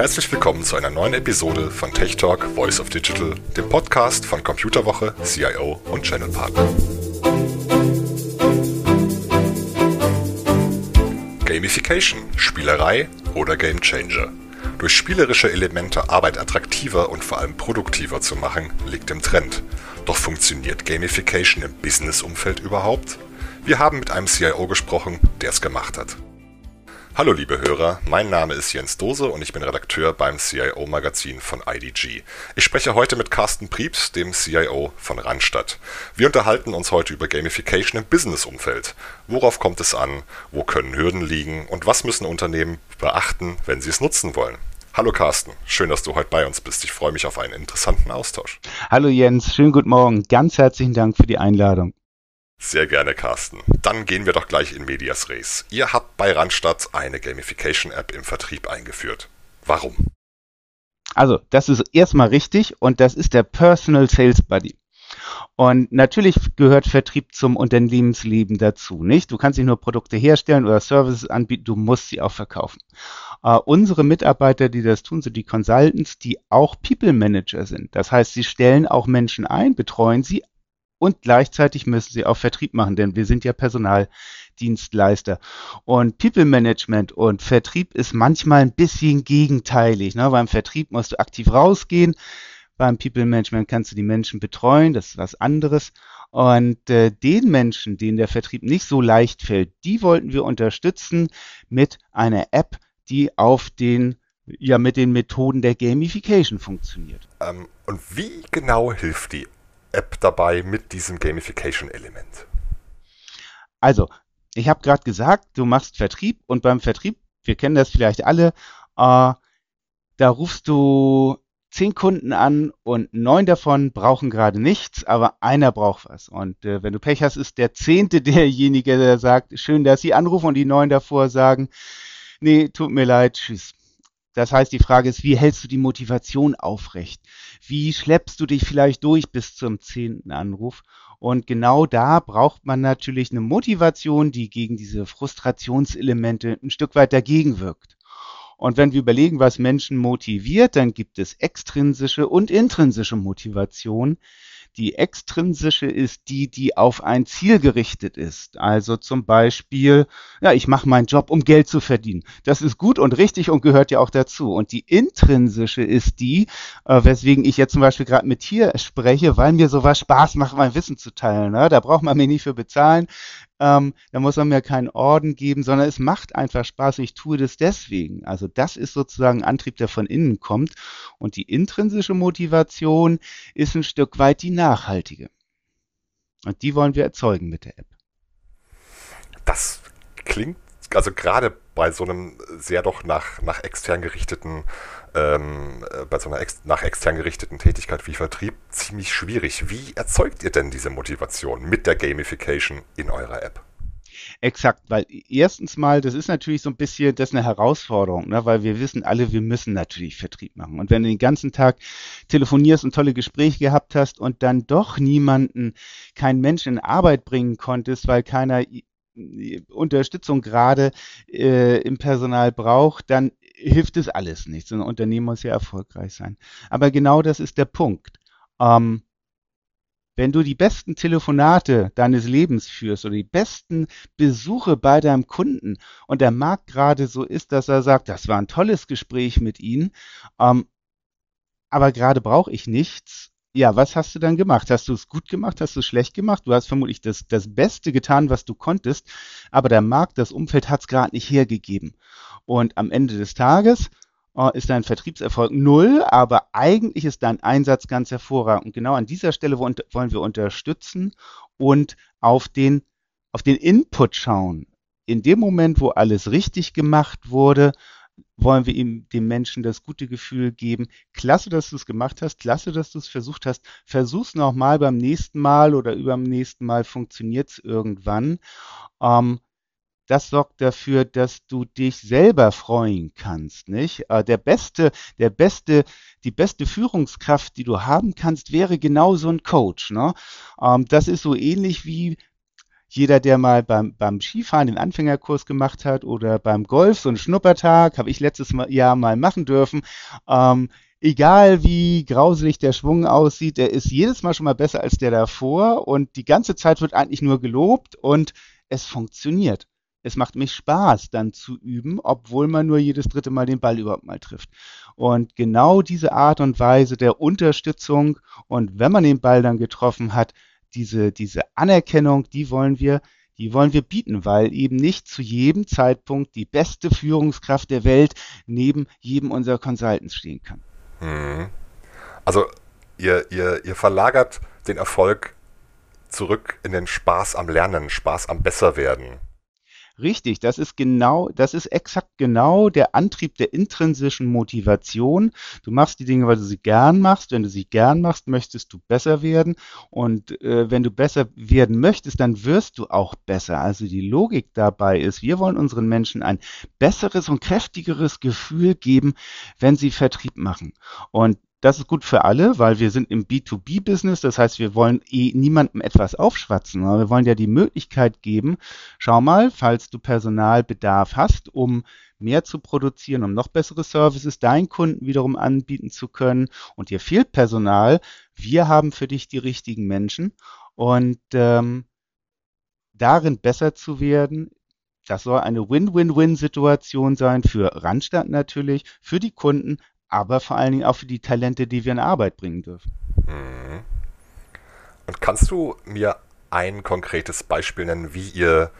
Herzlich willkommen zu einer neuen Episode von Tech Talk Voice of Digital, dem Podcast von Computerwoche, CIO und Channel Partner. Gamification, Spielerei oder Game Changer. Durch spielerische Elemente Arbeit attraktiver und vor allem produktiver zu machen, liegt im Trend. Doch funktioniert Gamification im Business-Umfeld überhaupt? Wir haben mit einem CIO gesprochen, der es gemacht hat. Hallo liebe Hörer, mein Name ist Jens Dose und ich bin Redakteur beim CIO Magazin von IDG. Ich spreche heute mit Carsten Prieps, dem CIO von Randstadt. Wir unterhalten uns heute über Gamification im Business-Umfeld. Worauf kommt es an? Wo können Hürden liegen? Und was müssen Unternehmen beachten, wenn sie es nutzen wollen? Hallo Carsten, schön, dass du heute bei uns bist. Ich freue mich auf einen interessanten Austausch. Hallo Jens, schönen guten Morgen. Ganz herzlichen Dank für die Einladung. Sehr gerne, Carsten. Dann gehen wir doch gleich in Medias Res. Ihr habt bei Randstadt eine Gamification-App im Vertrieb eingeführt. Warum? Also, das ist erstmal richtig und das ist der Personal Sales Buddy. Und natürlich gehört Vertrieb zum Unternehmensleben dazu, nicht? Du kannst nicht nur Produkte herstellen oder Services anbieten, du musst sie auch verkaufen. Uh, unsere Mitarbeiter, die das tun, sind die Consultants, die auch People Manager sind. Das heißt, sie stellen auch Menschen ein, betreuen sie, und gleichzeitig müssen sie auch Vertrieb machen, denn wir sind ja Personaldienstleister. Und People Management und Vertrieb ist manchmal ein bisschen gegenteilig. Ne? Beim Vertrieb musst du aktiv rausgehen, beim People Management kannst du die Menschen betreuen, das ist was anderes. Und äh, den Menschen, denen der Vertrieb nicht so leicht fällt, die wollten wir unterstützen mit einer App, die auf den ja mit den Methoden der Gamification funktioniert. Ähm, und wie genau hilft die App dabei mit diesem Gamification-Element? Also, ich habe gerade gesagt, du machst Vertrieb und beim Vertrieb, wir kennen das vielleicht alle, äh, da rufst du zehn Kunden an und neun davon brauchen gerade nichts, aber einer braucht was. Und äh, wenn du Pech hast, ist der zehnte derjenige, der sagt, schön, dass Sie anrufen und die neun davor sagen, nee, tut mir leid, tschüss. Das heißt, die Frage ist, wie hältst du die Motivation aufrecht? Wie schleppst du dich vielleicht durch bis zum zehnten Anruf? Und genau da braucht man natürlich eine Motivation, die gegen diese Frustrationselemente ein Stück weit dagegen wirkt. Und wenn wir überlegen, was Menschen motiviert, dann gibt es extrinsische und intrinsische Motivation. Die extrinsische ist die, die auf ein Ziel gerichtet ist. Also zum Beispiel, ja, ich mache meinen Job, um Geld zu verdienen. Das ist gut und richtig und gehört ja auch dazu. Und die intrinsische ist die, äh, weswegen ich jetzt zum Beispiel gerade mit hier spreche, weil mir sowas Spaß macht, mein Wissen zu teilen. Ne? Da braucht man mich nicht für bezahlen. Ähm, da muss man mir keinen Orden geben, sondern es macht einfach Spaß. Ich tue das deswegen. Also das ist sozusagen Antrieb, der von innen kommt. Und die intrinsische Motivation ist ein Stück weit die nachhaltige. Und die wollen wir erzeugen mit der App. Das klingt also gerade bei so einem sehr doch nach, nach extern gerichteten, ähm, äh, bei so einer ex nach extern gerichteten Tätigkeit wie Vertrieb ziemlich schwierig. Wie erzeugt ihr denn diese Motivation mit der Gamification in eurer App? Exakt, weil erstens mal, das ist natürlich so ein bisschen, das ist eine Herausforderung, ne? weil wir wissen alle, wir müssen natürlich Vertrieb machen. Und wenn du den ganzen Tag telefonierst und tolle Gespräche gehabt hast und dann doch niemanden, keinen Menschen in Arbeit bringen konntest, weil keiner Unterstützung gerade äh, im Personal braucht, dann hilft es alles nichts. ein Unternehmen muss ja erfolgreich sein. Aber genau das ist der Punkt. Ähm, wenn du die besten Telefonate deines Lebens führst oder die besten Besuche bei deinem Kunden und der Markt gerade so ist, dass er sagt, das war ein tolles Gespräch mit Ihnen, ähm, aber gerade brauche ich nichts, ja, was hast du dann gemacht? Hast du es gut gemacht? Hast du es schlecht gemacht? Du hast vermutlich das, das Beste getan, was du konntest, aber der Markt, das Umfeld hat es gerade nicht hergegeben. Und am Ende des Tages äh, ist dein Vertriebserfolg null, aber eigentlich ist dein Einsatz ganz hervorragend. Und genau an dieser Stelle wollen wir unterstützen und auf den, auf den Input schauen. In dem Moment, wo alles richtig gemacht wurde, wollen wir ihm dem Menschen das gute Gefühl geben, klasse, dass du es gemacht hast, klasse, dass du es versucht hast, versuch's nochmal beim nächsten Mal oder überm nächsten Mal funktioniert es irgendwann. Ähm, das sorgt dafür, dass du dich selber freuen kannst, nicht? Äh, der beste, der beste, die beste Führungskraft, die du haben kannst, wäre genau so ein Coach, ne? Ähm, das ist so ähnlich wie jeder, der mal beim, beim Skifahren den Anfängerkurs gemacht hat oder beim Golf so einen Schnuppertag, habe ich letztes Jahr mal machen dürfen. Ähm, egal wie grauselig der Schwung aussieht, der ist jedes Mal schon mal besser als der davor und die ganze Zeit wird eigentlich nur gelobt und es funktioniert. Es macht mich Spaß, dann zu üben, obwohl man nur jedes dritte Mal den Ball überhaupt mal trifft. Und genau diese Art und Weise der Unterstützung und wenn man den Ball dann getroffen hat, diese, diese Anerkennung, die wollen wir, die wollen wir bieten, weil eben nicht zu jedem Zeitpunkt die beste Führungskraft der Welt neben jedem unserer Consultants stehen kann. Mhm. Also ihr, ihr, ihr verlagert den Erfolg zurück in den Spaß am Lernen, Spaß am Besserwerden. Richtig, das ist genau, das ist exakt genau der Antrieb der intrinsischen Motivation. Du machst die Dinge, weil du sie gern machst. Wenn du sie gern machst, möchtest du besser werden. Und äh, wenn du besser werden möchtest, dann wirst du auch besser. Also die Logik dabei ist, wir wollen unseren Menschen ein besseres und kräftigeres Gefühl geben, wenn sie Vertrieb machen. Und das ist gut für alle, weil wir sind im B2B-Business. Das heißt, wir wollen eh niemandem etwas aufschwatzen. Wir wollen ja die Möglichkeit geben, schau mal, falls du Personalbedarf hast, um mehr zu produzieren, um noch bessere Services deinen Kunden wiederum anbieten zu können und dir fehlt Personal, wir haben für dich die richtigen Menschen und ähm, darin besser zu werden, das soll eine Win-Win-Win-Situation sein für Randstadt natürlich, für die Kunden, aber vor allen Dingen auch für die Talente, die wir in Arbeit bringen dürfen. Mhm. Und kannst du mir ein konkretes Beispiel nennen, wie ihr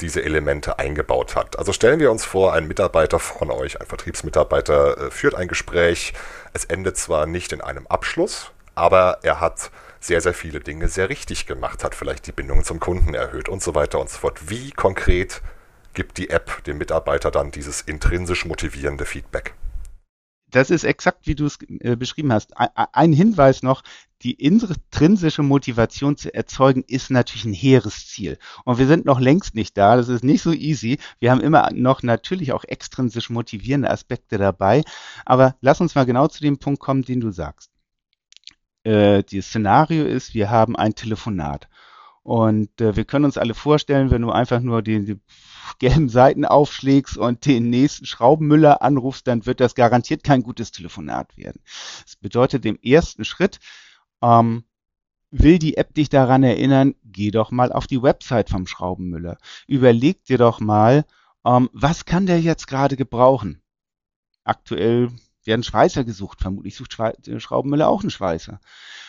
diese Elemente eingebaut habt? Also stellen wir uns vor, ein Mitarbeiter von euch, ein Vertriebsmitarbeiter, äh, führt ein Gespräch. Es endet zwar nicht in einem Abschluss, aber er hat sehr, sehr viele Dinge sehr richtig gemacht, hat vielleicht die Bindung zum Kunden erhöht und so weiter und so fort. Wie konkret gibt die App dem Mitarbeiter dann dieses intrinsisch motivierende Feedback? Das ist exakt, wie du es äh, beschrieben hast. Ein Hinweis noch, die intrinsische Motivation zu erzeugen, ist natürlich ein hehres Ziel. Und wir sind noch längst nicht da. Das ist nicht so easy. Wir haben immer noch natürlich auch extrinsisch motivierende Aspekte dabei. Aber lass uns mal genau zu dem Punkt kommen, den du sagst. Äh, das Szenario ist, wir haben ein Telefonat. Und äh, wir können uns alle vorstellen, wenn du einfach nur die, die gelben Seiten aufschlägst und den nächsten Schraubenmüller anrufst, dann wird das garantiert kein gutes Telefonat werden. Das bedeutet im ersten Schritt, ähm, will die App dich daran erinnern, geh doch mal auf die Website vom Schraubenmüller. Überleg dir doch mal, ähm, was kann der jetzt gerade gebrauchen? Aktuell werden Schweißer gesucht. Vermutlich sucht Schraubenmüller auch einen Schweißer.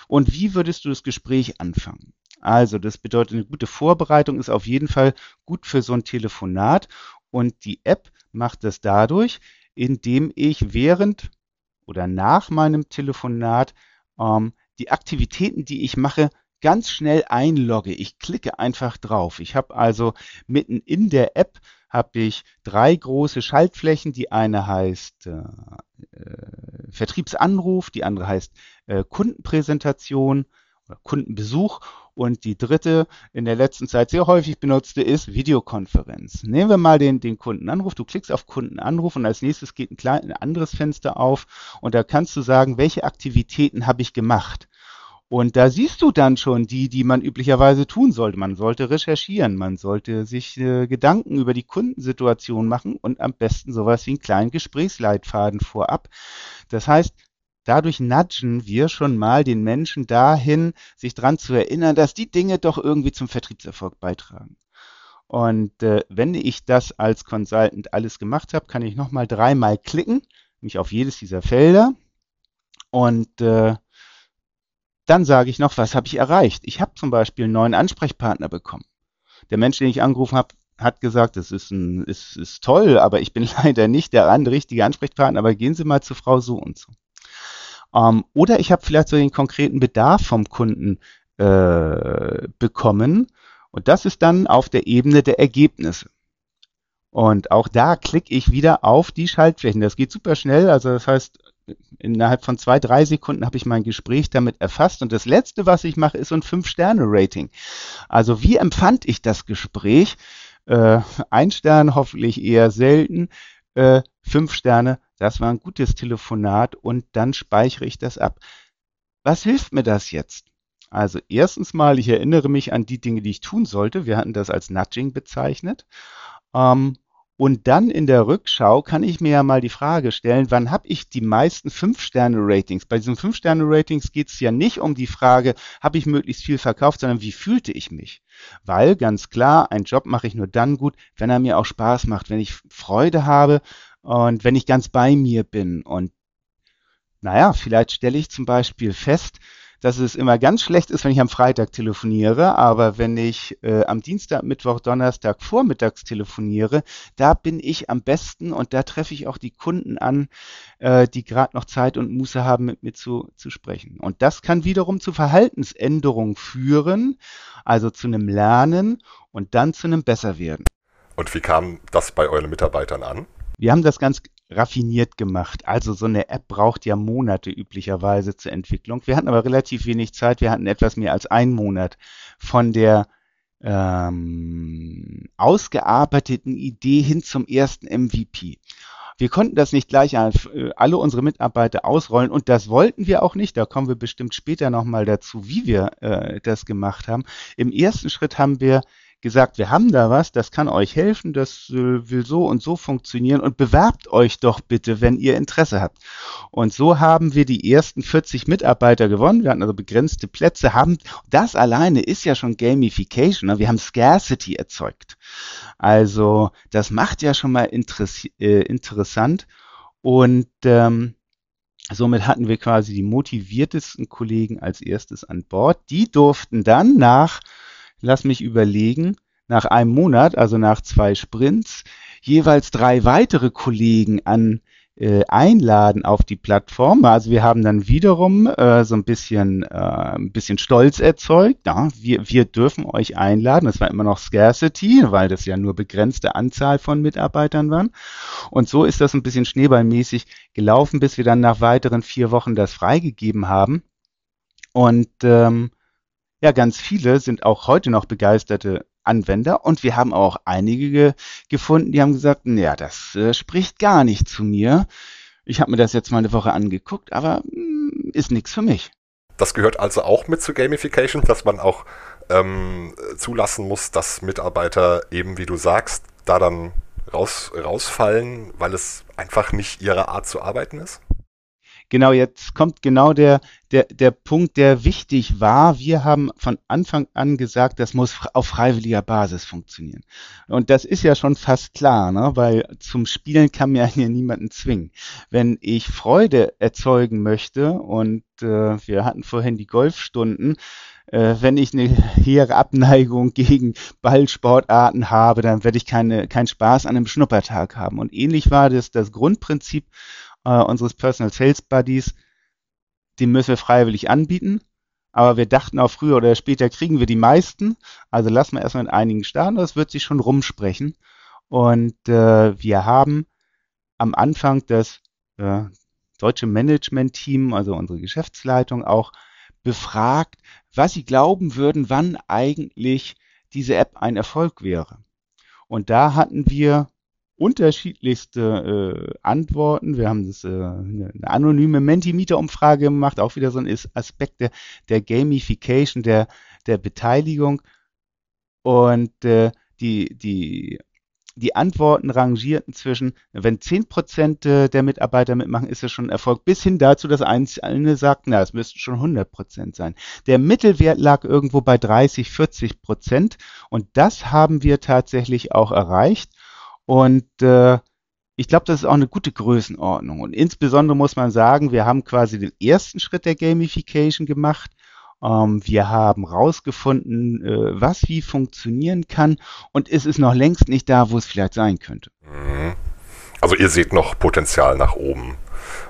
Und wie würdest du das Gespräch anfangen? Also, das bedeutet, eine gute Vorbereitung ist auf jeden Fall gut für so ein Telefonat. Und die App macht das dadurch, indem ich während oder nach meinem Telefonat ähm, die Aktivitäten, die ich mache, ganz schnell einlogge. Ich klicke einfach drauf. Ich habe also mitten in der App habe ich drei große Schaltflächen. Die eine heißt äh, äh, Vertriebsanruf, die andere heißt äh, Kundenpräsentation oder Kundenbesuch und die dritte, in der letzten Zeit sehr häufig benutzte, ist Videokonferenz. Nehmen wir mal den, den Kundenanruf. Du klickst auf Kundenanruf und als nächstes geht ein, klein, ein anderes Fenster auf und da kannst du sagen, welche Aktivitäten habe ich gemacht. Und da siehst du dann schon die, die man üblicherweise tun sollte. Man sollte recherchieren, man sollte sich äh, Gedanken über die Kundensituation machen und am besten sowas wie einen kleinen Gesprächsleitfaden vorab. Das heißt, Dadurch nudgen wir schon mal den Menschen dahin, sich dran zu erinnern, dass die Dinge doch irgendwie zum Vertriebserfolg beitragen. Und äh, wenn ich das als Consultant alles gemacht habe, kann ich nochmal dreimal klicken, mich auf jedes dieser Felder. Und äh, dann sage ich noch, was habe ich erreicht? Ich habe zum Beispiel einen neuen Ansprechpartner bekommen. Der Mensch, den ich angerufen habe, hat gesagt, das ist, ein, ist, ist toll, aber ich bin leider nicht der richtige Ansprechpartner, aber gehen Sie mal zu Frau so und so. Ähm, oder ich habe vielleicht so den konkreten Bedarf vom Kunden äh, bekommen. Und das ist dann auf der Ebene der Ergebnisse. Und auch da klicke ich wieder auf die Schaltflächen. Das geht super schnell. Also das heißt, innerhalb von zwei, drei Sekunden habe ich mein Gespräch damit erfasst. Und das Letzte, was ich mache, ist so ein Fünf-Sterne-Rating. Also wie empfand ich das Gespräch? Äh, ein Stern hoffentlich eher selten. Äh, fünf Sterne das war ein gutes Telefonat und dann speichere ich das ab. Was hilft mir das jetzt? Also erstens mal, ich erinnere mich an die Dinge, die ich tun sollte. Wir hatten das als Nudging bezeichnet. Ähm, und dann in der Rückschau kann ich mir ja mal die Frage stellen, wann habe ich die meisten Fünf-Sterne-Ratings? Bei diesen Fünf-Sterne-Ratings geht es ja nicht um die Frage, habe ich möglichst viel verkauft, sondern wie fühlte ich mich? Weil ganz klar, einen Job mache ich nur dann gut, wenn er mir auch Spaß macht, wenn ich Freude habe und wenn ich ganz bei mir bin. Und naja, vielleicht stelle ich zum Beispiel fest, dass es immer ganz schlecht ist, wenn ich am Freitag telefoniere, aber wenn ich äh, am Dienstag, Mittwoch, Donnerstag vormittags telefoniere, da bin ich am besten und da treffe ich auch die Kunden an, äh, die gerade noch Zeit und Muße haben, mit mir zu, zu sprechen. Und das kann wiederum zu Verhaltensänderungen führen, also zu einem Lernen und dann zu einem Besserwerden. Und wie kam das bei euren Mitarbeitern an? Wir haben das ganz raffiniert gemacht. Also so eine App braucht ja Monate üblicherweise zur Entwicklung. Wir hatten aber relativ wenig Zeit. Wir hatten etwas mehr als einen Monat von der ähm, ausgearbeiteten Idee hin zum ersten MVP. Wir konnten das nicht gleich an äh, alle unsere Mitarbeiter ausrollen und das wollten wir auch nicht. Da kommen wir bestimmt später nochmal dazu, wie wir äh, das gemacht haben. Im ersten Schritt haben wir gesagt, wir haben da was, das kann euch helfen, das äh, will so und so funktionieren und bewerbt euch doch bitte, wenn ihr Interesse habt. Und so haben wir die ersten 40 Mitarbeiter gewonnen. Wir hatten also begrenzte Plätze, haben das alleine ist ja schon Gamification. Ne? Wir haben Scarcity erzeugt. Also das macht ja schon mal äh, interessant und ähm, Somit hatten wir quasi die motiviertesten Kollegen als erstes an Bord. Die durften dann nach lass mich überlegen, nach einem Monat, also nach zwei Sprints, jeweils drei weitere Kollegen an äh, einladen auf die Plattform. Also wir haben dann wiederum äh, so ein bisschen, äh, ein bisschen Stolz erzeugt. Ja, wir, wir dürfen euch einladen. Das war immer noch Scarcity, weil das ja nur begrenzte Anzahl von Mitarbeitern waren. Und so ist das ein bisschen schneeballmäßig gelaufen, bis wir dann nach weiteren vier Wochen das freigegeben haben. Und ähm, ja, ganz viele sind auch heute noch begeisterte Anwender und wir haben auch einige ge gefunden, die haben gesagt, ja, das äh, spricht gar nicht zu mir. Ich habe mir das jetzt mal eine Woche angeguckt, aber mh, hm, ist nichts für mich. Das gehört also auch mit zu Gamification, dass man auch ähm, zulassen muss, dass Mitarbeiter eben, wie du sagst, da dann raus, rausfallen, weil es einfach nicht ihre Art zu arbeiten ist? Genau, jetzt kommt genau der, der, der Punkt, der wichtig war. Wir haben von Anfang an gesagt, das muss auf freiwilliger Basis funktionieren. Und das ist ja schon fast klar, ne? weil zum Spielen kann mir ja niemanden zwingen. Wenn ich Freude erzeugen möchte und äh, wir hatten vorhin die Golfstunden, äh, wenn ich eine hehre Abneigung gegen Ballsportarten habe, dann werde ich keine, keinen Spaß an einem Schnuppertag haben. Und ähnlich war das das Grundprinzip äh, unseres Personal Sales Buddies, den müssen wir freiwillig anbieten. Aber wir dachten auch früher oder später kriegen wir die meisten. Also lassen wir erstmal in einigen starten. Das wird sich schon rumsprechen. Und äh, wir haben am Anfang das äh, deutsche Management-Team, also unsere Geschäftsleitung, auch befragt, was sie glauben würden, wann eigentlich diese App ein Erfolg wäre. Und da hatten wir unterschiedlichste äh, Antworten. Wir haben das, äh, eine, eine anonyme Mentimeter-Umfrage gemacht, auch wieder so ein Aspekt der, der Gamification, der, der Beteiligung. Und äh, die, die, die Antworten rangierten zwischen, wenn 10% der Mitarbeiter mitmachen, ist es schon ein Erfolg, bis hin dazu, dass Einzelne sagten, na, es müssten schon 100% sein. Der Mittelwert lag irgendwo bei 30, 40% und das haben wir tatsächlich auch erreicht. Und äh, ich glaube, das ist auch eine gute Größenordnung. Und insbesondere muss man sagen, wir haben quasi den ersten Schritt der Gamification gemacht. Ähm, wir haben rausgefunden, äh, was wie funktionieren kann. Und es ist noch längst nicht da, wo es vielleicht sein könnte. Mhm. Also ihr seht noch Potenzial nach oben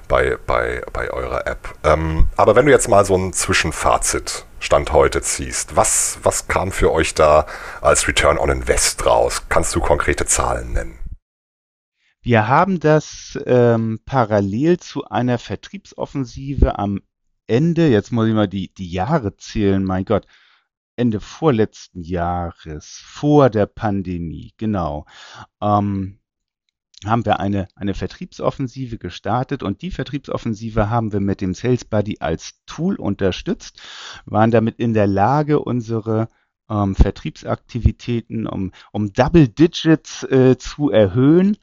bei, bei, bei eurer App. Ähm, aber wenn du jetzt mal so ein Zwischenfazit Stand heute ziehst, was, was kam für euch da als Return on Invest raus? Kannst du konkrete Zahlen nennen? Wir haben das ähm, parallel zu einer Vertriebsoffensive am Ende, jetzt muss ich mal die, die Jahre zählen, mein Gott, Ende vorletzten Jahres, vor der Pandemie, genau. Ähm, haben wir eine, eine Vertriebsoffensive gestartet und die Vertriebsoffensive haben wir mit dem Sales Buddy als Tool unterstützt, waren damit in der Lage, unsere ähm, Vertriebsaktivitäten um, um Double Digits äh, zu erhöhen.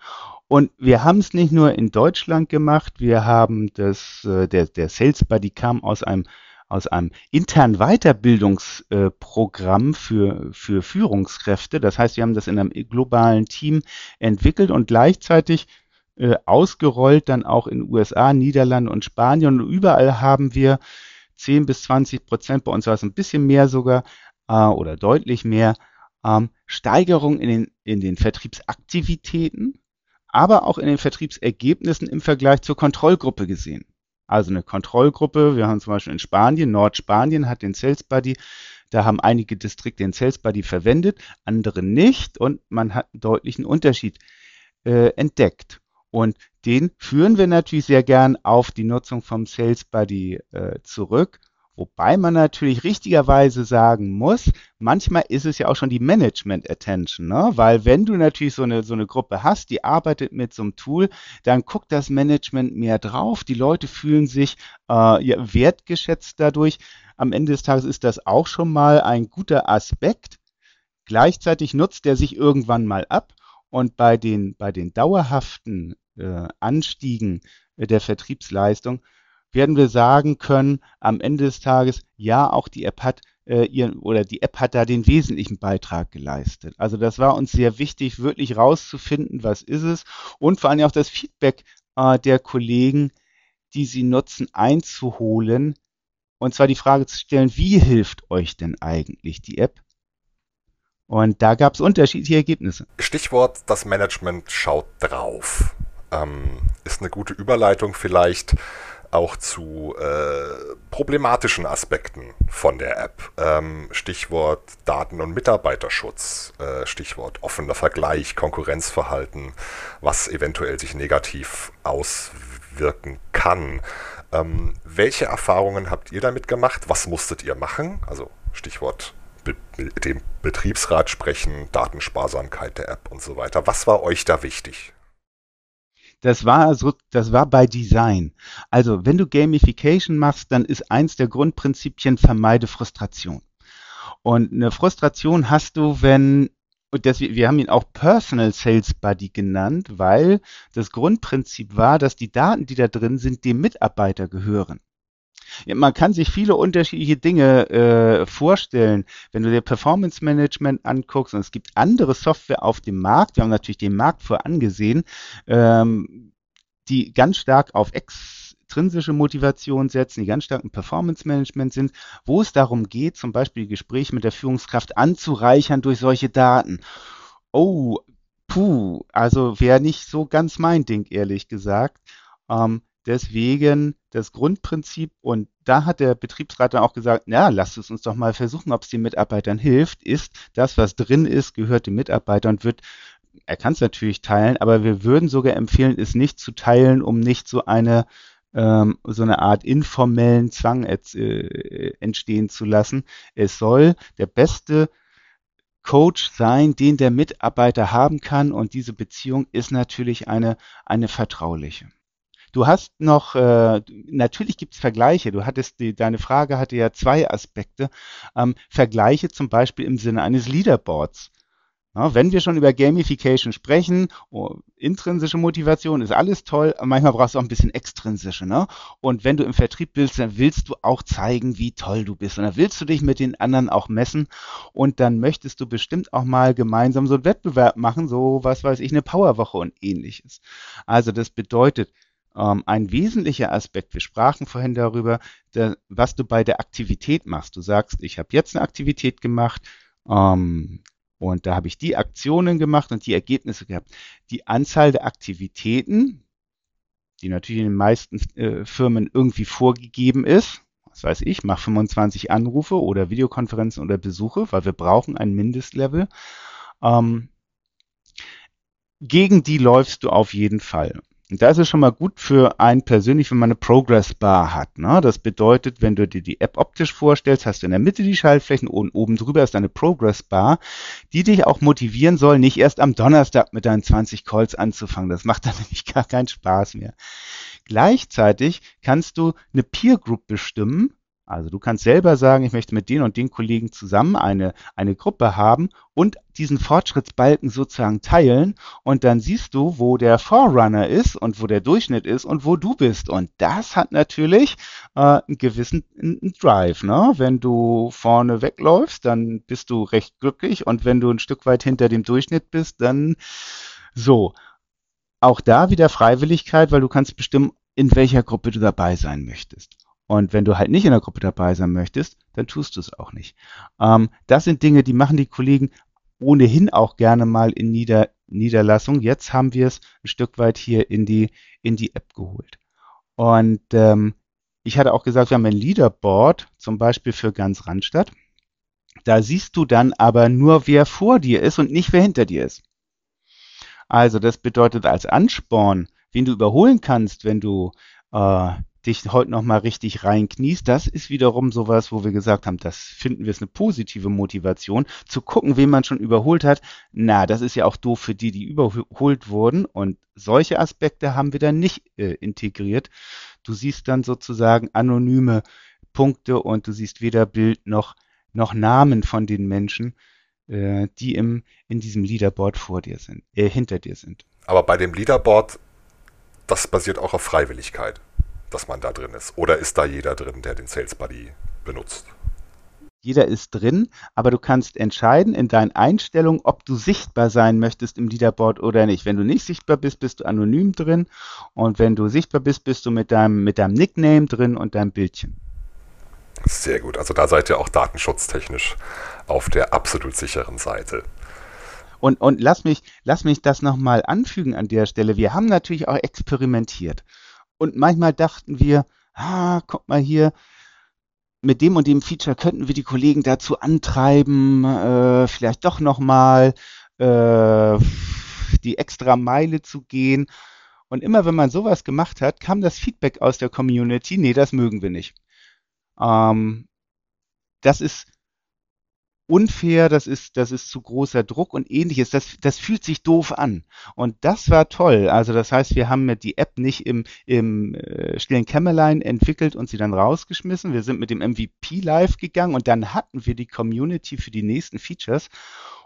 Und wir haben es nicht nur in Deutschland gemacht, wir haben das, äh, der, der Sales Buddy kam aus einem aus einem internen Weiterbildungsprogramm für, für Führungskräfte. Das heißt, wir haben das in einem globalen Team entwickelt und gleichzeitig äh, ausgerollt dann auch in USA, Niederlande und Spanien. Und überall haben wir 10 bis 20 Prozent, bei uns war es ein bisschen mehr sogar äh, oder deutlich mehr, ähm, Steigerung in den, in den Vertriebsaktivitäten, aber auch in den Vertriebsergebnissen im Vergleich zur Kontrollgruppe gesehen. Also eine Kontrollgruppe, wir haben zum Beispiel in Spanien, Nordspanien hat den Sales Buddy, da haben einige Distrikte den Sales Buddy verwendet, andere nicht. Und man hat einen deutlichen Unterschied äh, entdeckt. Und den führen wir natürlich sehr gern auf die Nutzung vom Sales Buddy äh, zurück Wobei man natürlich richtigerweise sagen muss, manchmal ist es ja auch schon die Management Attention, ne? weil wenn du natürlich so eine, so eine Gruppe hast, die arbeitet mit so einem Tool, dann guckt das Management mehr drauf, die Leute fühlen sich äh, ja, wertgeschätzt dadurch. Am Ende des Tages ist das auch schon mal ein guter Aspekt. Gleichzeitig nutzt er sich irgendwann mal ab und bei den, bei den dauerhaften äh, Anstiegen der Vertriebsleistung werden wir sagen können, am Ende des Tages, ja, auch die App hat äh, ihren, oder die App hat da den wesentlichen Beitrag geleistet. Also das war uns sehr wichtig, wirklich rauszufinden, was ist es und vor allem auch das Feedback äh, der Kollegen, die sie nutzen, einzuholen. Und zwar die Frage zu stellen, wie hilft euch denn eigentlich die App? Und da gab es unterschiedliche Ergebnisse. Stichwort, das Management schaut drauf. Ähm, ist eine gute Überleitung vielleicht auch zu äh, problematischen Aspekten von der App. Ähm, Stichwort Daten- und Mitarbeiterschutz, äh, Stichwort offener Vergleich, Konkurrenzverhalten, was eventuell sich negativ auswirken kann. Ähm, welche Erfahrungen habt ihr damit gemacht? Was musstet ihr machen? Also Stichwort mit dem Betriebsrat sprechen, Datensparsamkeit der App und so weiter. Was war euch da wichtig? Das war so, das war bei Design. Also, wenn du Gamification machst, dann ist eins der Grundprinzipien vermeide Frustration. Und eine Frustration hast du, wenn und das, wir haben ihn auch Personal Sales Buddy genannt, weil das Grundprinzip war, dass die Daten, die da drin sind, dem Mitarbeiter gehören. Man kann sich viele unterschiedliche Dinge äh, vorstellen. Wenn du dir Performance Management anguckst und es gibt andere Software auf dem Markt, wir haben natürlich den Markt vorangesehen, ähm, die ganz stark auf extrinsische Motivation setzen, die ganz stark im Performance Management sind, wo es darum geht, zum Beispiel Gespräche mit der Führungskraft anzureichern durch solche Daten. Oh, puh, also wäre nicht so ganz mein Ding, ehrlich gesagt. Ähm, Deswegen das Grundprinzip und da hat der Betriebsrat dann auch gesagt, ja, lasst es uns doch mal versuchen, ob es den Mitarbeitern hilft, ist, das, was drin ist, gehört dem Mitarbeiter und wird, er kann es natürlich teilen, aber wir würden sogar empfehlen, es nicht zu teilen, um nicht so eine ähm, so eine Art informellen Zwang äh, entstehen zu lassen. Es soll der beste Coach sein, den der Mitarbeiter haben kann und diese Beziehung ist natürlich eine, eine vertrauliche. Du hast noch, äh, natürlich gibt es Vergleiche. Du hattest die, deine Frage hatte ja zwei Aspekte. Ähm, Vergleiche zum Beispiel im Sinne eines Leaderboards. Ja, wenn wir schon über Gamification sprechen, oh, intrinsische Motivation ist alles toll, manchmal brauchst du auch ein bisschen extrinsische. Ne? Und wenn du im Vertrieb bist, dann willst du auch zeigen, wie toll du bist. Und dann willst du dich mit den anderen auch messen. Und dann möchtest du bestimmt auch mal gemeinsam so einen Wettbewerb machen, so was weiß ich, eine Powerwoche und ähnliches. Also das bedeutet, ein wesentlicher Aspekt, wir sprachen vorhin darüber, der, was du bei der Aktivität machst. Du sagst, ich habe jetzt eine Aktivität gemacht ähm, und da habe ich die Aktionen gemacht und die Ergebnisse gehabt. Die Anzahl der Aktivitäten, die natürlich in den meisten äh, Firmen irgendwie vorgegeben ist, was weiß ich, mach 25 Anrufe oder Videokonferenzen oder Besuche, weil wir brauchen ein Mindestlevel. Ähm, gegen die läufst du auf jeden Fall. Und da ist es schon mal gut für einen persönlich, wenn man eine Progress Bar hat. Ne? Das bedeutet, wenn du dir die App optisch vorstellst, hast du in der Mitte die Schaltflächen und oben drüber ist eine Progress Bar, die dich auch motivieren soll, nicht erst am Donnerstag mit deinen 20 Calls anzufangen. Das macht dann nämlich gar keinen Spaß mehr. Gleichzeitig kannst du eine Peer Group bestimmen, also du kannst selber sagen, ich möchte mit den und den Kollegen zusammen eine, eine Gruppe haben und diesen Fortschrittsbalken sozusagen teilen und dann siehst du, wo der Forerunner ist und wo der Durchschnitt ist und wo du bist. Und das hat natürlich äh, einen gewissen einen Drive. Ne? Wenn du vorne wegläufst, dann bist du recht glücklich und wenn du ein Stück weit hinter dem Durchschnitt bist, dann so. Auch da wieder Freiwilligkeit, weil du kannst bestimmen, in welcher Gruppe du dabei sein möchtest. Und wenn du halt nicht in der Gruppe dabei sein möchtest, dann tust du es auch nicht. Ähm, das sind Dinge, die machen die Kollegen ohnehin auch gerne mal in Nieder Niederlassung. Jetzt haben wir es ein Stück weit hier in die, in die App geholt. Und ähm, ich hatte auch gesagt, wir haben ein Leaderboard, zum Beispiel für ganz Randstadt. Da siehst du dann aber nur, wer vor dir ist und nicht, wer hinter dir ist. Also das bedeutet als Ansporn, wen du überholen kannst, wenn du äh, dich heute nochmal richtig reinkniest, das ist wiederum sowas, wo wir gesagt haben, das finden wir ist eine positive Motivation, zu gucken, wen man schon überholt hat. Na, das ist ja auch doof für die, die überholt wurden. Und solche Aspekte haben wir dann nicht äh, integriert. Du siehst dann sozusagen anonyme Punkte und du siehst weder Bild noch, noch Namen von den Menschen, äh, die im, in diesem Leaderboard vor dir sind, äh, hinter dir sind. Aber bei dem Leaderboard, das basiert auch auf Freiwilligkeit dass man da drin ist? Oder ist da jeder drin, der den Sales Buddy benutzt? Jeder ist drin, aber du kannst entscheiden in deinen Einstellungen, ob du sichtbar sein möchtest im Leaderboard oder nicht. Wenn du nicht sichtbar bist, bist du anonym drin und wenn du sichtbar bist, bist du mit deinem, mit deinem Nickname drin und deinem Bildchen. Sehr gut. Also da seid ihr auch datenschutztechnisch auf der absolut sicheren Seite. Und, und lass mich, lass mich das nochmal anfügen an der Stelle. Wir haben natürlich auch experimentiert. Und manchmal dachten wir, ah, guck mal hier, mit dem und dem Feature könnten wir die Kollegen dazu antreiben, äh, vielleicht doch nochmal äh, die extra Meile zu gehen. Und immer wenn man sowas gemacht hat, kam das Feedback aus der Community, nee, das mögen wir nicht. Ähm, das ist unfair, das ist, das ist zu großer Druck und ähnliches. Das, das fühlt sich doof an. Und das war toll. Also das heißt, wir haben die App nicht im, im äh, stillen Kämmerlein entwickelt und sie dann rausgeschmissen. Wir sind mit dem MVP live gegangen und dann hatten wir die Community für die nächsten Features.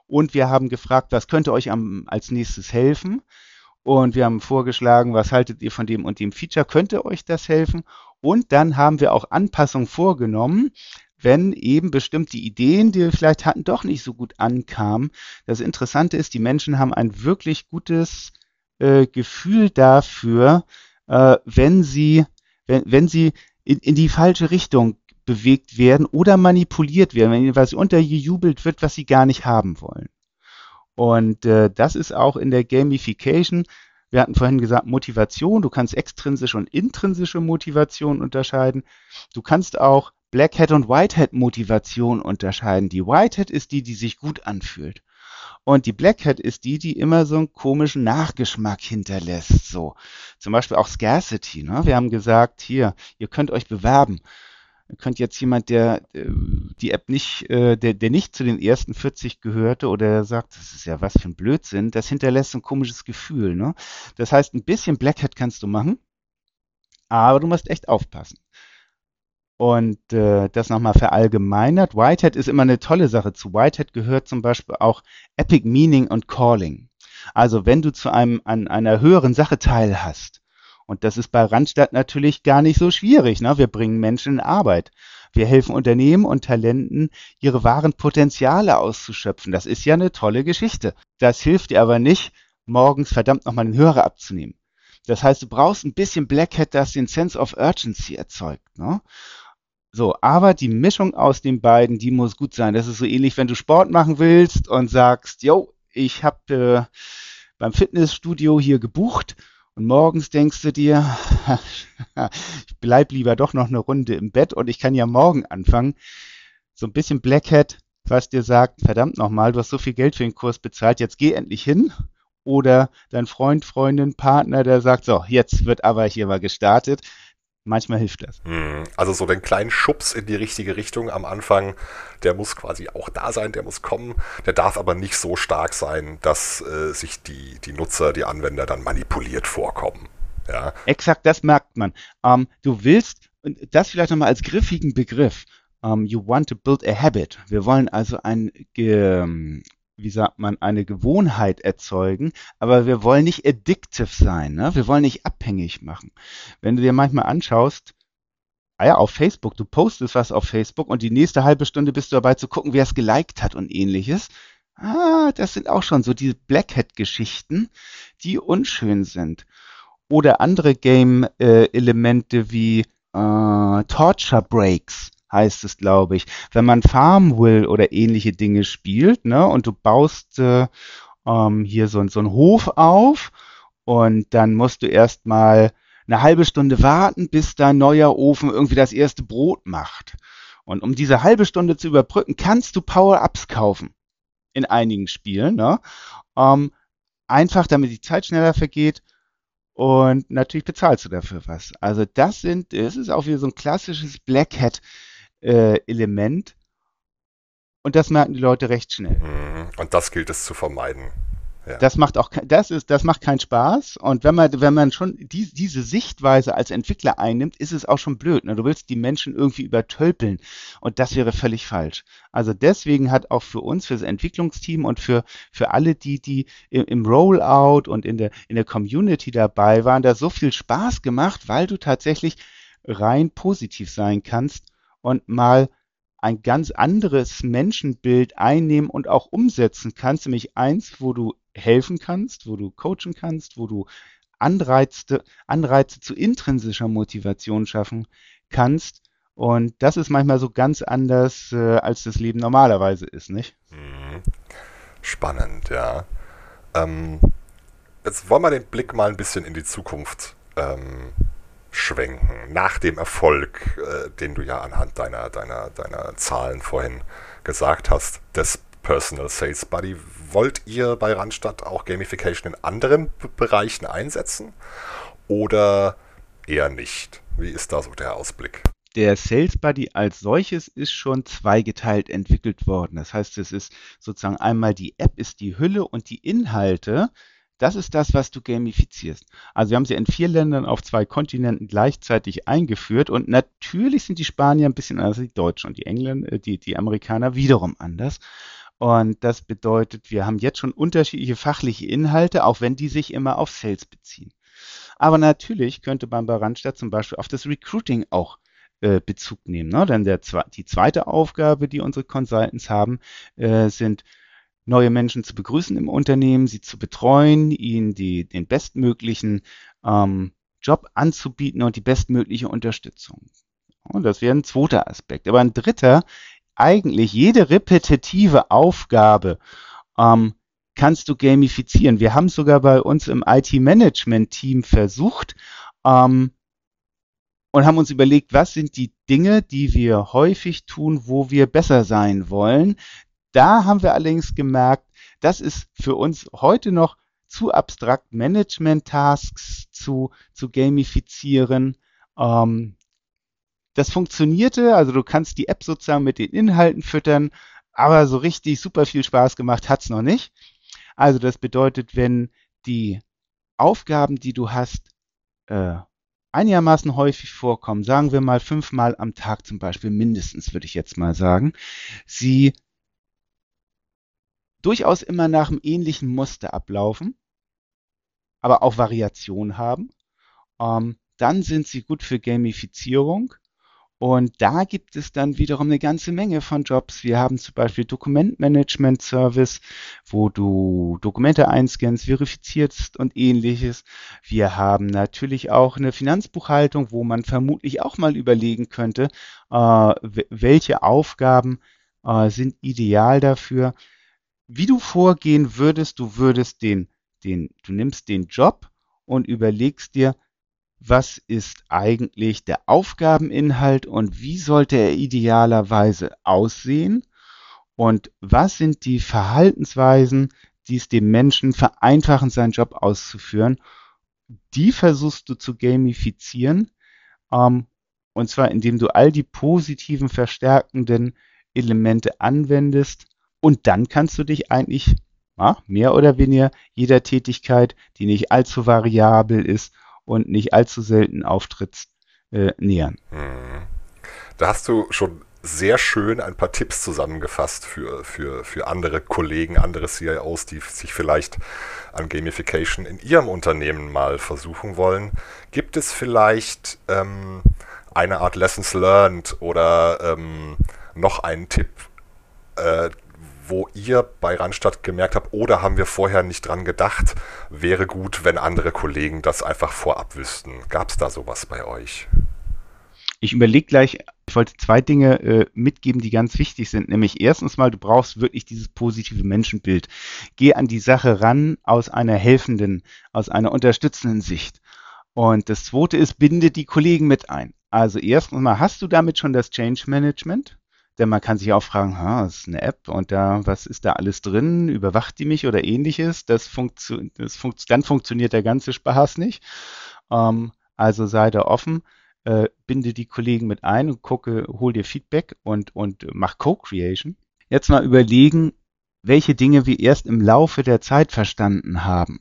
Und wir haben gefragt, was könnte euch am, als nächstes helfen? Und wir haben vorgeschlagen, was haltet ihr von dem und dem Feature? Könnte euch das helfen? Und dann haben wir auch Anpassungen vorgenommen wenn eben bestimmte Ideen, die wir vielleicht hatten, doch nicht so gut ankamen. Das Interessante ist, die Menschen haben ein wirklich gutes äh, Gefühl dafür, äh, wenn sie, wenn, wenn sie in, in die falsche Richtung bewegt werden oder manipuliert werden, wenn ihnen was untergejubelt wird, was sie gar nicht haben wollen. Und äh, das ist auch in der Gamification. Wir hatten vorhin gesagt, Motivation. Du kannst extrinsische und intrinsische Motivation unterscheiden. Du kannst auch Black Hat und White Hat Motivation unterscheiden. Die White Hat ist die, die sich gut anfühlt. Und die Black Hat ist die, die immer so einen komischen Nachgeschmack hinterlässt. So. Zum Beispiel auch Scarcity. Ne? Wir haben gesagt, hier, ihr könnt euch bewerben. Ihr könnt jetzt jemand, der äh, die App nicht, äh, der, der nicht zu den ersten 40 gehörte oder sagt, das ist ja was für ein Blödsinn, das hinterlässt ein komisches Gefühl. Ne? Das heißt, ein bisschen Black Hat kannst du machen, aber du musst echt aufpassen. Und äh, das nochmal verallgemeinert. Whitehead ist immer eine tolle Sache. Zu Whitehead gehört zum Beispiel auch Epic Meaning und Calling. Also wenn du zu einem an einer höheren Sache teil hast. Und das ist bei Randstadt natürlich gar nicht so schwierig. Ne? Wir bringen Menschen in Arbeit. Wir helfen Unternehmen und Talenten, ihre wahren Potenziale auszuschöpfen. Das ist ja eine tolle Geschichte. Das hilft dir aber nicht, morgens verdammt nochmal den Hörer abzunehmen. Das heißt, du brauchst ein bisschen Black Hat, das den Sense of Urgency erzeugt. Ne? So, aber die Mischung aus den beiden, die muss gut sein. Das ist so ähnlich, wenn du Sport machen willst und sagst, yo, ich habe äh, beim Fitnessstudio hier gebucht und morgens denkst du dir, ich bleib lieber doch noch eine Runde im Bett und ich kann ja morgen anfangen. So ein bisschen Black Hat, was dir sagt, verdammt nochmal, du hast so viel Geld für den Kurs bezahlt, jetzt geh endlich hin oder dein Freund, Freundin, Partner, der sagt, so, jetzt wird aber hier mal gestartet. Manchmal hilft das. Hm, also so den kleinen Schubs in die richtige Richtung am Anfang, der muss quasi auch da sein, der muss kommen. Der darf aber nicht so stark sein, dass äh, sich die, die Nutzer, die Anwender dann manipuliert vorkommen. Ja. Exakt, das merkt man. Ähm, du willst, und das vielleicht nochmal als griffigen Begriff, um, ähm, you want to build a habit. Wir wollen also ein, ähm, wie sagt man, eine Gewohnheit erzeugen, aber wir wollen nicht addictive sein, ne? wir wollen nicht abhängig machen. Wenn du dir manchmal anschaust, ah ja, auf Facebook, du postest was auf Facebook und die nächste halbe Stunde bist du dabei zu gucken, wer es geliked hat und ähnliches. Ah, das sind auch schon so diese Blackhead-Geschichten, die unschön sind. Oder andere Game-Elemente äh, wie äh, Torture Breaks heißt es, glaube ich. Wenn man Farm will oder ähnliche Dinge spielt, ne, und du baust äh, ähm, hier so, so einen Hof auf und dann musst du erstmal eine halbe Stunde warten, bis dein neuer Ofen irgendwie das erste Brot macht. Und um diese halbe Stunde zu überbrücken, kannst du Power-Ups kaufen. In einigen Spielen, ne? Ähm, einfach, damit die Zeit schneller vergeht und natürlich bezahlst du dafür was. Also das sind, das ist auch wieder so ein klassisches Black Hat äh, Element. Und das merken die Leute recht schnell. Mhm. Und das gilt es zu vermeiden. Ja. Das macht auch, das ist, das macht keinen Spaß. Und wenn man, wenn man schon die, diese Sichtweise als Entwickler einnimmt, ist es auch schon blöd. Ne? Du willst die Menschen irgendwie übertölpeln. Und das wäre völlig falsch. Also deswegen hat auch für uns, für das Entwicklungsteam und für, für alle, die, die im, im Rollout und in der, in der Community dabei waren, da so viel Spaß gemacht, weil du tatsächlich rein positiv sein kannst und mal ein ganz anderes Menschenbild einnehmen und auch umsetzen kannst, nämlich eins, wo du helfen kannst, wo du coachen kannst, wo du Anreize, Anreize zu intrinsischer Motivation schaffen kannst. Und das ist manchmal so ganz anders, äh, als das Leben normalerweise ist, nicht? Mhm. Spannend, ja. Ähm, jetzt wollen wir den Blick mal ein bisschen in die Zukunft ähm, schwenken, nach dem Erfolg, äh, den du ja anhand deiner, deiner, deiner Zahlen vorhin gesagt hast, des Personal Sales Buddy. Wollt ihr bei Randstadt auch Gamification in anderen B Bereichen einsetzen oder eher nicht? Wie ist da so der Ausblick? Der Sales Buddy als solches ist schon zweigeteilt entwickelt worden. Das heißt, es ist sozusagen einmal die App ist die Hülle und die Inhalte das ist das, was du gamifizierst. Also wir haben sie in vier Ländern auf zwei Kontinenten gleichzeitig eingeführt und natürlich sind die Spanier ein bisschen anders als die Deutschen und die Engländer, äh, die, die Amerikaner wiederum anders. Und das bedeutet, wir haben jetzt schon unterschiedliche fachliche Inhalte, auch wenn die sich immer auf Sales beziehen. Aber natürlich könnte man bei Randstadt zum Beispiel auf das Recruiting auch äh, Bezug nehmen. Ne? Denn der, die zweite Aufgabe, die unsere Consultants haben, äh, sind neue Menschen zu begrüßen im Unternehmen, sie zu betreuen, ihnen die, den bestmöglichen ähm, Job anzubieten und die bestmögliche Unterstützung. Und das wäre ein zweiter Aspekt. Aber ein dritter, eigentlich jede repetitive Aufgabe ähm, kannst du gamifizieren. Wir haben sogar bei uns im IT-Management-Team versucht ähm, und haben uns überlegt, was sind die Dinge, die wir häufig tun, wo wir besser sein wollen, da haben wir allerdings gemerkt, das ist für uns heute noch zu abstrakt, Management-Tasks zu, zu gamifizieren. Ähm, das funktionierte, also du kannst die App sozusagen mit den Inhalten füttern, aber so richtig super viel Spaß gemacht hat's noch nicht. Also das bedeutet, wenn die Aufgaben, die du hast, äh, einigermaßen häufig vorkommen, sagen wir mal fünfmal am Tag zum Beispiel, mindestens würde ich jetzt mal sagen, sie durchaus immer nach einem ähnlichen Muster ablaufen, aber auch Variation haben. Ähm, dann sind sie gut für Gamifizierung. Und da gibt es dann wiederum eine ganze Menge von Jobs. Wir haben zum Beispiel Dokumentmanagement Service, wo du Dokumente einscannst, verifizierst und ähnliches. Wir haben natürlich auch eine Finanzbuchhaltung, wo man vermutlich auch mal überlegen könnte, äh, welche Aufgaben äh, sind ideal dafür wie du vorgehen würdest, du würdest den, den, du nimmst den Job und überlegst dir, was ist eigentlich der Aufgabeninhalt und wie sollte er idealerweise aussehen und was sind die Verhaltensweisen, die es dem Menschen vereinfachen, seinen Job auszuführen. Die versuchst du zu gamifizieren, ähm, und zwar indem du all die positiven, verstärkenden Elemente anwendest. Und dann kannst du dich eigentlich ja, mehr oder weniger jeder Tätigkeit, die nicht allzu variabel ist und nicht allzu selten auftritt, äh, nähern. Hm. Da hast du schon sehr schön ein paar Tipps zusammengefasst für, für, für andere Kollegen, andere CIOs, die sich vielleicht an Gamification in ihrem Unternehmen mal versuchen wollen. Gibt es vielleicht ähm, eine Art Lessons Learned oder ähm, noch einen Tipp, äh, wo ihr bei Randstadt gemerkt habt, oder haben wir vorher nicht dran gedacht, wäre gut, wenn andere Kollegen das einfach vorab wüssten. Gab es da sowas bei euch? Ich überlege gleich, ich wollte zwei Dinge äh, mitgeben, die ganz wichtig sind. Nämlich erstens mal, du brauchst wirklich dieses positive Menschenbild. Geh an die Sache ran aus einer helfenden, aus einer unterstützenden Sicht. Und das zweite ist, binde die Kollegen mit ein. Also erstens mal, hast du damit schon das Change Management? Denn man kann sich auch fragen, ha, das ist eine App und da, was ist da alles drin? Überwacht die mich oder ähnliches? Das funktio das funkt dann funktioniert der ganze Spaß nicht. Ähm, also sei da offen, äh, binde die Kollegen mit ein und gucke, hol dir Feedback und, und mach Co-Creation. Jetzt mal überlegen, welche Dinge wir erst im Laufe der Zeit verstanden haben.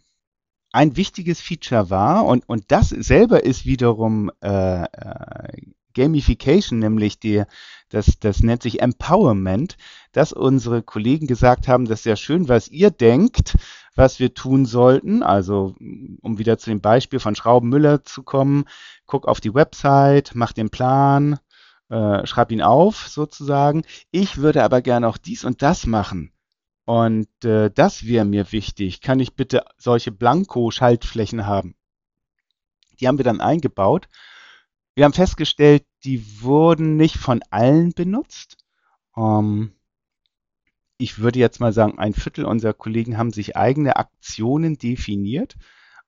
Ein wichtiges Feature war, und, und das selber ist wiederum äh, äh, Gamification, nämlich die, das, das nennt sich Empowerment, dass unsere Kollegen gesagt haben, das ist ja schön, was ihr denkt, was wir tun sollten. Also, um wieder zu dem Beispiel von Schraubenmüller zu kommen, guck auf die Website, mach den Plan, äh, schreib ihn auf sozusagen. Ich würde aber gerne auch dies und das machen. Und äh, das wäre mir wichtig. Kann ich bitte solche Blanko-Schaltflächen haben? Die haben wir dann eingebaut wir haben festgestellt, die wurden nicht von allen benutzt. Ähm, ich würde jetzt mal sagen, ein Viertel unserer Kollegen haben sich eigene Aktionen definiert.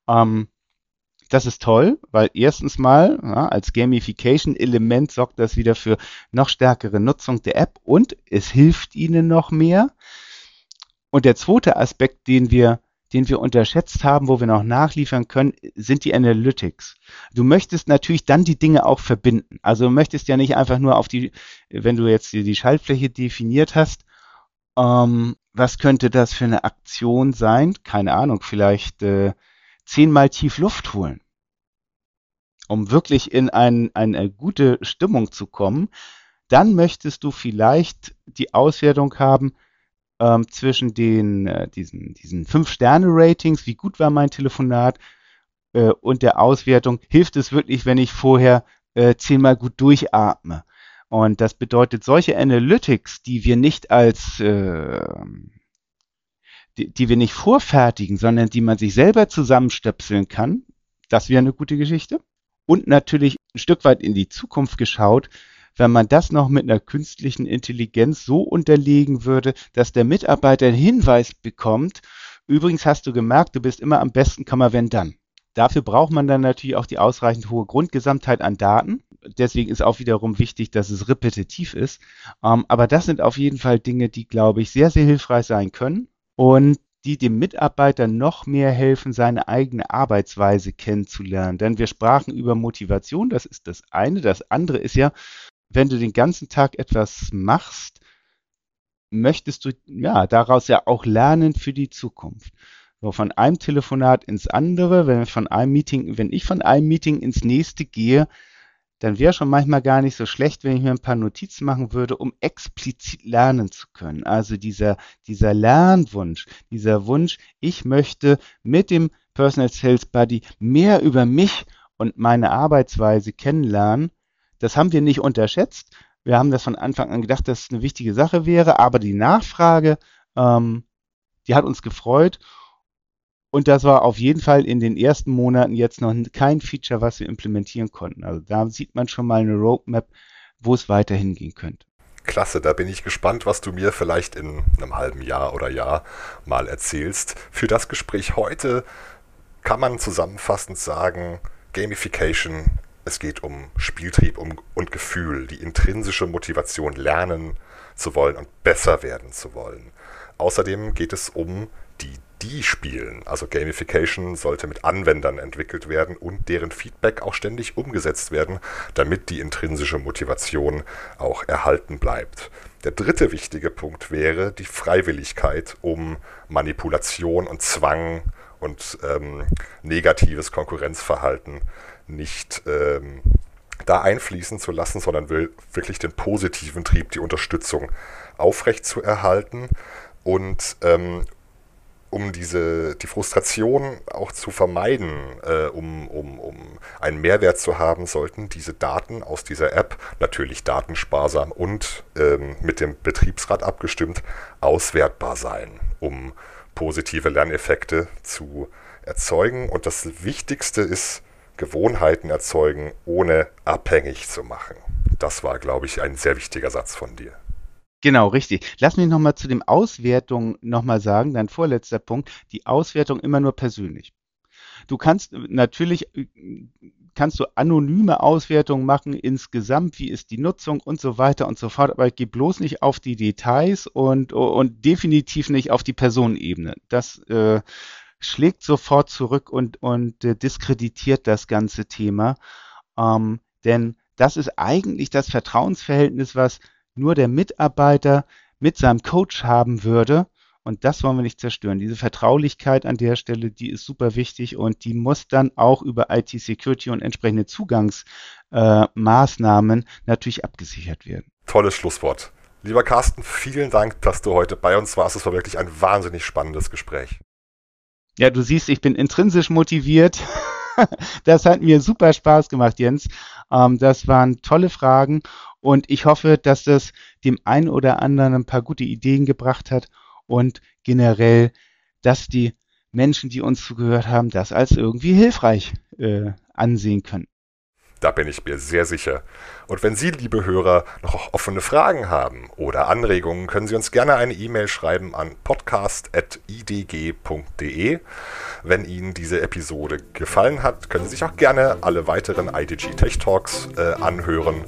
Ähm, das ist toll, weil erstens mal ja, als Gamification-Element sorgt das wieder für noch stärkere Nutzung der App und es hilft ihnen noch mehr. Und der zweite Aspekt, den wir den wir unterschätzt haben, wo wir noch nachliefern können, sind die Analytics. Du möchtest natürlich dann die Dinge auch verbinden. Also du möchtest ja nicht einfach nur auf die, wenn du jetzt die, Schaltfläche definiert hast, ähm, was könnte das für eine Aktion sein? Keine Ahnung, vielleicht äh, zehnmal tief Luft holen, um wirklich in ein, eine gute Stimmung zu kommen. Dann möchtest du vielleicht die Auswertung haben, ähm, zwischen den, äh, diesen, diesen Fünf-Sterne-Ratings, wie gut war mein Telefonat, äh, und der Auswertung, hilft es wirklich, wenn ich vorher äh, zehnmal gut durchatme. Und das bedeutet, solche Analytics, die wir nicht als, äh, die, die wir nicht vorfertigen, sondern die man sich selber zusammenstöpseln kann, das wäre eine gute Geschichte. Und natürlich ein Stück weit in die Zukunft geschaut, wenn man das noch mit einer künstlichen Intelligenz so unterlegen würde, dass der Mitarbeiter einen Hinweis bekommt, übrigens hast du gemerkt, du bist immer am besten, kann man wenn dann. Dafür braucht man dann natürlich auch die ausreichend hohe Grundgesamtheit an Daten. Deswegen ist auch wiederum wichtig, dass es repetitiv ist. Ähm, aber das sind auf jeden Fall Dinge, die, glaube ich, sehr, sehr hilfreich sein können und die dem Mitarbeiter noch mehr helfen, seine eigene Arbeitsweise kennenzulernen. Denn wir sprachen über Motivation, das ist das eine. Das andere ist ja, wenn du den ganzen Tag etwas machst, möchtest du ja daraus ja auch lernen für die Zukunft. So, von einem Telefonat ins andere, wenn von einem Meeting, wenn ich von einem Meeting ins nächste gehe, dann wäre schon manchmal gar nicht so schlecht, wenn ich mir ein paar Notizen machen würde, um explizit lernen zu können. Also dieser, dieser Lernwunsch, dieser Wunsch, ich möchte mit dem Personal Sales Buddy mehr über mich und meine Arbeitsweise kennenlernen das haben wir nicht unterschätzt. Wir haben das von Anfang an gedacht, dass es eine wichtige Sache wäre, aber die Nachfrage, ähm, die hat uns gefreut. Und das war auf jeden Fall in den ersten Monaten jetzt noch kein Feature, was wir implementieren konnten. Also da sieht man schon mal eine Roadmap, wo es weiter hingehen könnte. Klasse, da bin ich gespannt, was du mir vielleicht in einem halben Jahr oder Jahr mal erzählst. Für das Gespräch heute kann man zusammenfassend sagen, Gamification es geht um Spieltrieb um, und Gefühl, die intrinsische Motivation, lernen zu wollen und besser werden zu wollen. Außerdem geht es um die die spielen. Also Gamification sollte mit Anwendern entwickelt werden und deren Feedback auch ständig umgesetzt werden, damit die intrinsische Motivation auch erhalten bleibt. Der dritte wichtige Punkt wäre die Freiwilligkeit, um Manipulation und Zwang und ähm, negatives Konkurrenzverhalten nicht ähm, da einfließen zu lassen, sondern will wirklich den positiven Trieb, die Unterstützung aufrecht zu erhalten und ähm, um diese die Frustration auch zu vermeiden, äh, um, um, um einen Mehrwert zu haben, sollten diese Daten aus dieser App natürlich datensparsam und ähm, mit dem Betriebsrat abgestimmt auswertbar sein, um positive Lerneffekte zu erzeugen. Und das Wichtigste ist, Gewohnheiten erzeugen, ohne abhängig zu machen. Das war, glaube ich, ein sehr wichtiger Satz von dir. Genau, richtig. Lass mich nochmal zu dem Auswertung nochmal sagen, dein vorletzter Punkt, die Auswertung immer nur persönlich. Du kannst natürlich kannst du anonyme Auswertungen machen insgesamt, wie ist die Nutzung und so weiter und so fort, aber geh bloß nicht auf die Details und, und definitiv nicht auf die Personenebene. Das äh, schlägt sofort zurück und, und äh, diskreditiert das ganze Thema. Ähm, denn das ist eigentlich das Vertrauensverhältnis, was nur der Mitarbeiter mit seinem Coach haben würde. Und das wollen wir nicht zerstören. Diese Vertraulichkeit an der Stelle, die ist super wichtig und die muss dann auch über IT-Security und entsprechende Zugangsmaßnahmen äh, natürlich abgesichert werden. Tolles Schlusswort. Lieber Carsten, vielen Dank, dass du heute bei uns warst. Es war wirklich ein wahnsinnig spannendes Gespräch. Ja, du siehst, ich bin intrinsisch motiviert. das hat mir super Spaß gemacht, Jens. Ähm, das waren tolle Fragen und ich hoffe, dass das dem einen oder anderen ein paar gute Ideen gebracht hat und generell, dass die Menschen, die uns zugehört haben, das als irgendwie hilfreich äh, ansehen können. Da bin ich mir sehr sicher. Und wenn Sie, liebe Hörer, noch offene Fragen haben oder Anregungen, können Sie uns gerne eine E-Mail schreiben an podcast.idg.de. Wenn Ihnen diese Episode gefallen hat, können Sie sich auch gerne alle weiteren IDG Tech Talks äh, anhören.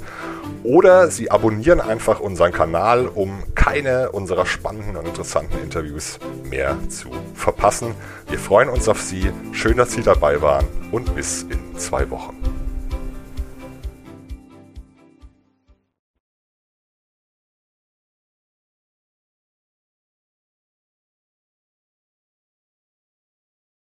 Oder Sie abonnieren einfach unseren Kanal, um keine unserer spannenden und interessanten Interviews mehr zu verpassen. Wir freuen uns auf Sie. Schön, dass Sie dabei waren und bis in zwei Wochen.